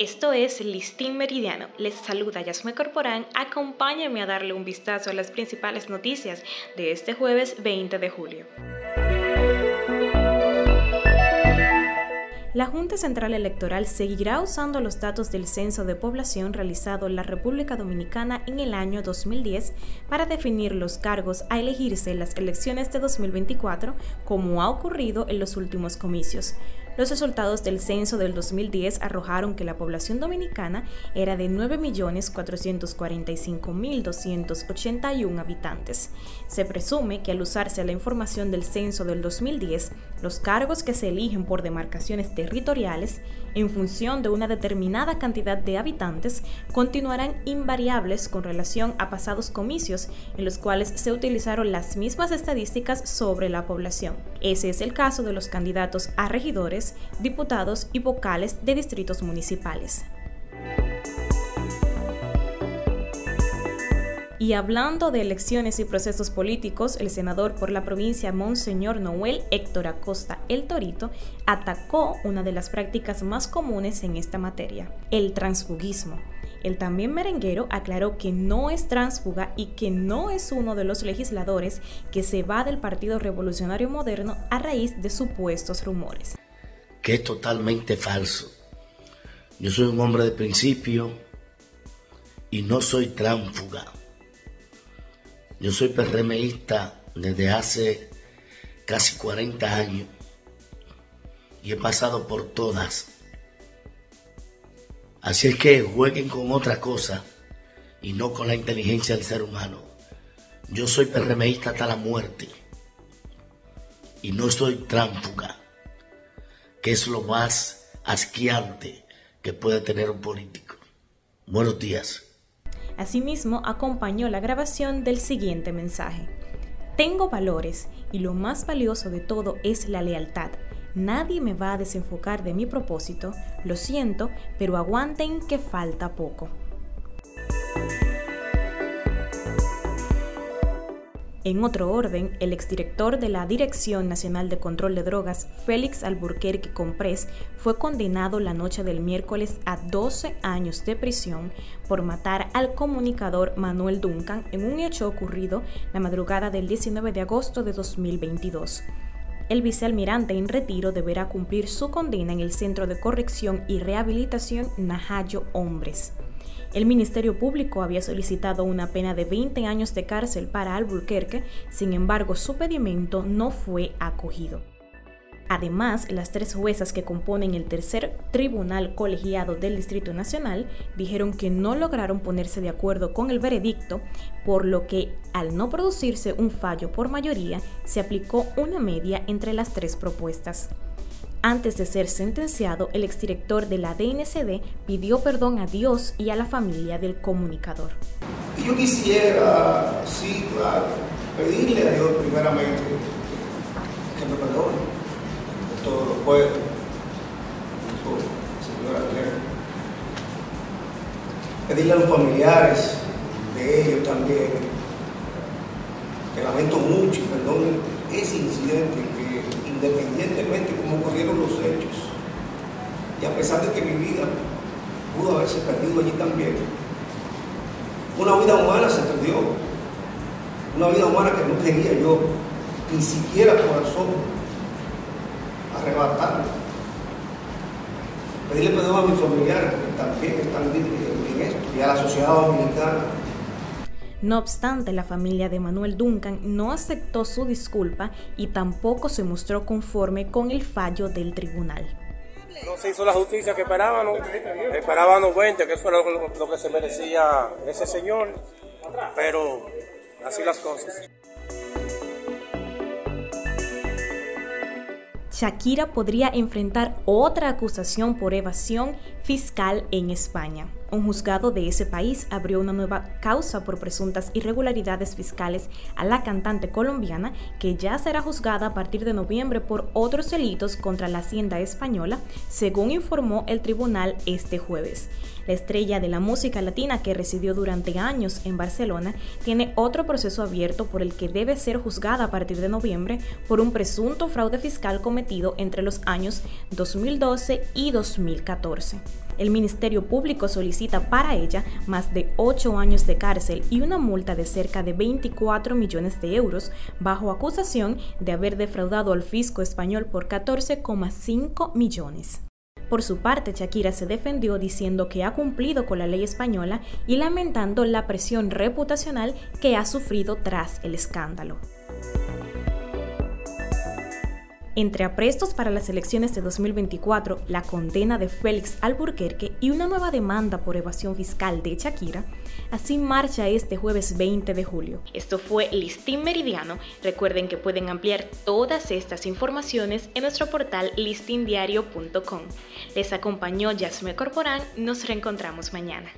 Esto es Listín Meridiano. Les saluda Yasme Corporán. Acompáñenme a darle un vistazo a las principales noticias de este jueves 20 de julio. La Junta Central Electoral seguirá usando los datos del censo de población realizado en la República Dominicana en el año 2010 para definir los cargos a elegirse en las elecciones de 2024, como ha ocurrido en los últimos comicios. Los resultados del censo del 2010 arrojaron que la población dominicana era de 9.445.281 habitantes. Se presume que al usarse la información del censo del 2010, los cargos que se eligen por demarcaciones territoriales en función de una determinada cantidad de habitantes continuarán invariables con relación a pasados comicios en los cuales se utilizaron las mismas estadísticas sobre la población. Ese es el caso de los candidatos a regidores diputados y vocales de distritos municipales. Y hablando de elecciones y procesos políticos, el senador por la provincia Monseñor Noel Héctor Acosta El Torito atacó una de las prácticas más comunes en esta materia, el transfugismo. El también merenguero aclaró que no es transfuga y que no es uno de los legisladores que se va del Partido Revolucionario Moderno a raíz de supuestos rumores que es totalmente falso. Yo soy un hombre de principio y no soy tránfuga. Yo soy PRMista desde hace casi 40 años y he pasado por todas. Así es que jueguen con otra cosa y no con la inteligencia del ser humano. Yo soy PRMista hasta la muerte y no soy tránfuga que es lo más asqueante que puede tener un político. Buenos días. Asimismo, acompañó la grabación del siguiente mensaje. Tengo valores y lo más valioso de todo es la lealtad. Nadie me va a desenfocar de mi propósito, lo siento, pero aguanten que falta poco. En otro orden, el exdirector de la Dirección Nacional de Control de Drogas, Félix Alburquerque Comprés, fue condenado la noche del miércoles a 12 años de prisión por matar al comunicador Manuel Duncan en un hecho ocurrido la madrugada del 19 de agosto de 2022. El vicealmirante en retiro deberá cumplir su condena en el Centro de Corrección y Rehabilitación Najayo Hombres. El Ministerio Público había solicitado una pena de 20 años de cárcel para Albuquerque, sin embargo su pedimento no fue acogido. Además, las tres juezas que componen el tercer tribunal colegiado del Distrito Nacional dijeron que no lograron ponerse de acuerdo con el veredicto, por lo que, al no producirse un fallo por mayoría, se aplicó una media entre las tres propuestas. Antes de ser sentenciado, el exdirector de la DNCD pidió perdón a Dios y a la familia del comunicador. Yo quisiera, sí, claro, pedirle a Dios primeramente que me perdone todo lo puedo. Señora Pedirle a los familiares de ellos también que lamento mucho y ese incidente independientemente de cómo ocurrieron los hechos, y a pesar de que mi vida pudo haberse perdido allí también, una vida humana se perdió, una vida humana que no quería yo ni siquiera corazón arrebatarla. Pedirle perdón a mis familiares que también están en esto y a la sociedad dominicana no obstante, la familia de Manuel Duncan no aceptó su disculpa y tampoco se mostró conforme con el fallo del tribunal. No se hizo la justicia que esperábamos, esperábamos 20, que eso era lo que se merecía ese señor, pero así las cosas. Shakira podría enfrentar otra acusación por evasión fiscal en España. Un juzgado de ese país abrió una nueva causa por presuntas irregularidades fiscales a la cantante colombiana, que ya será juzgada a partir de noviembre por otros delitos contra la hacienda española, según informó el tribunal este jueves. La estrella de la música latina que residió durante años en Barcelona tiene otro proceso abierto por el que debe ser juzgada a partir de noviembre por un presunto fraude fiscal cometido entre los años 2012 y 2014. El Ministerio Público solicita para ella más de 8 años de cárcel y una multa de cerca de 24 millones de euros bajo acusación de haber defraudado al fisco español por 14,5 millones. Por su parte, Shakira se defendió diciendo que ha cumplido con la ley española y lamentando la presión reputacional que ha sufrido tras el escándalo. Entre aprestos para las elecciones de 2024, la condena de Félix Alburquerque y una nueva demanda por evasión fiscal de Shakira, así marcha este jueves 20 de julio. Esto fue Listín Meridiano. Recuerden que pueden ampliar todas estas informaciones en nuestro portal listindiario.com. Les acompañó Yasme Corporán. Nos reencontramos mañana.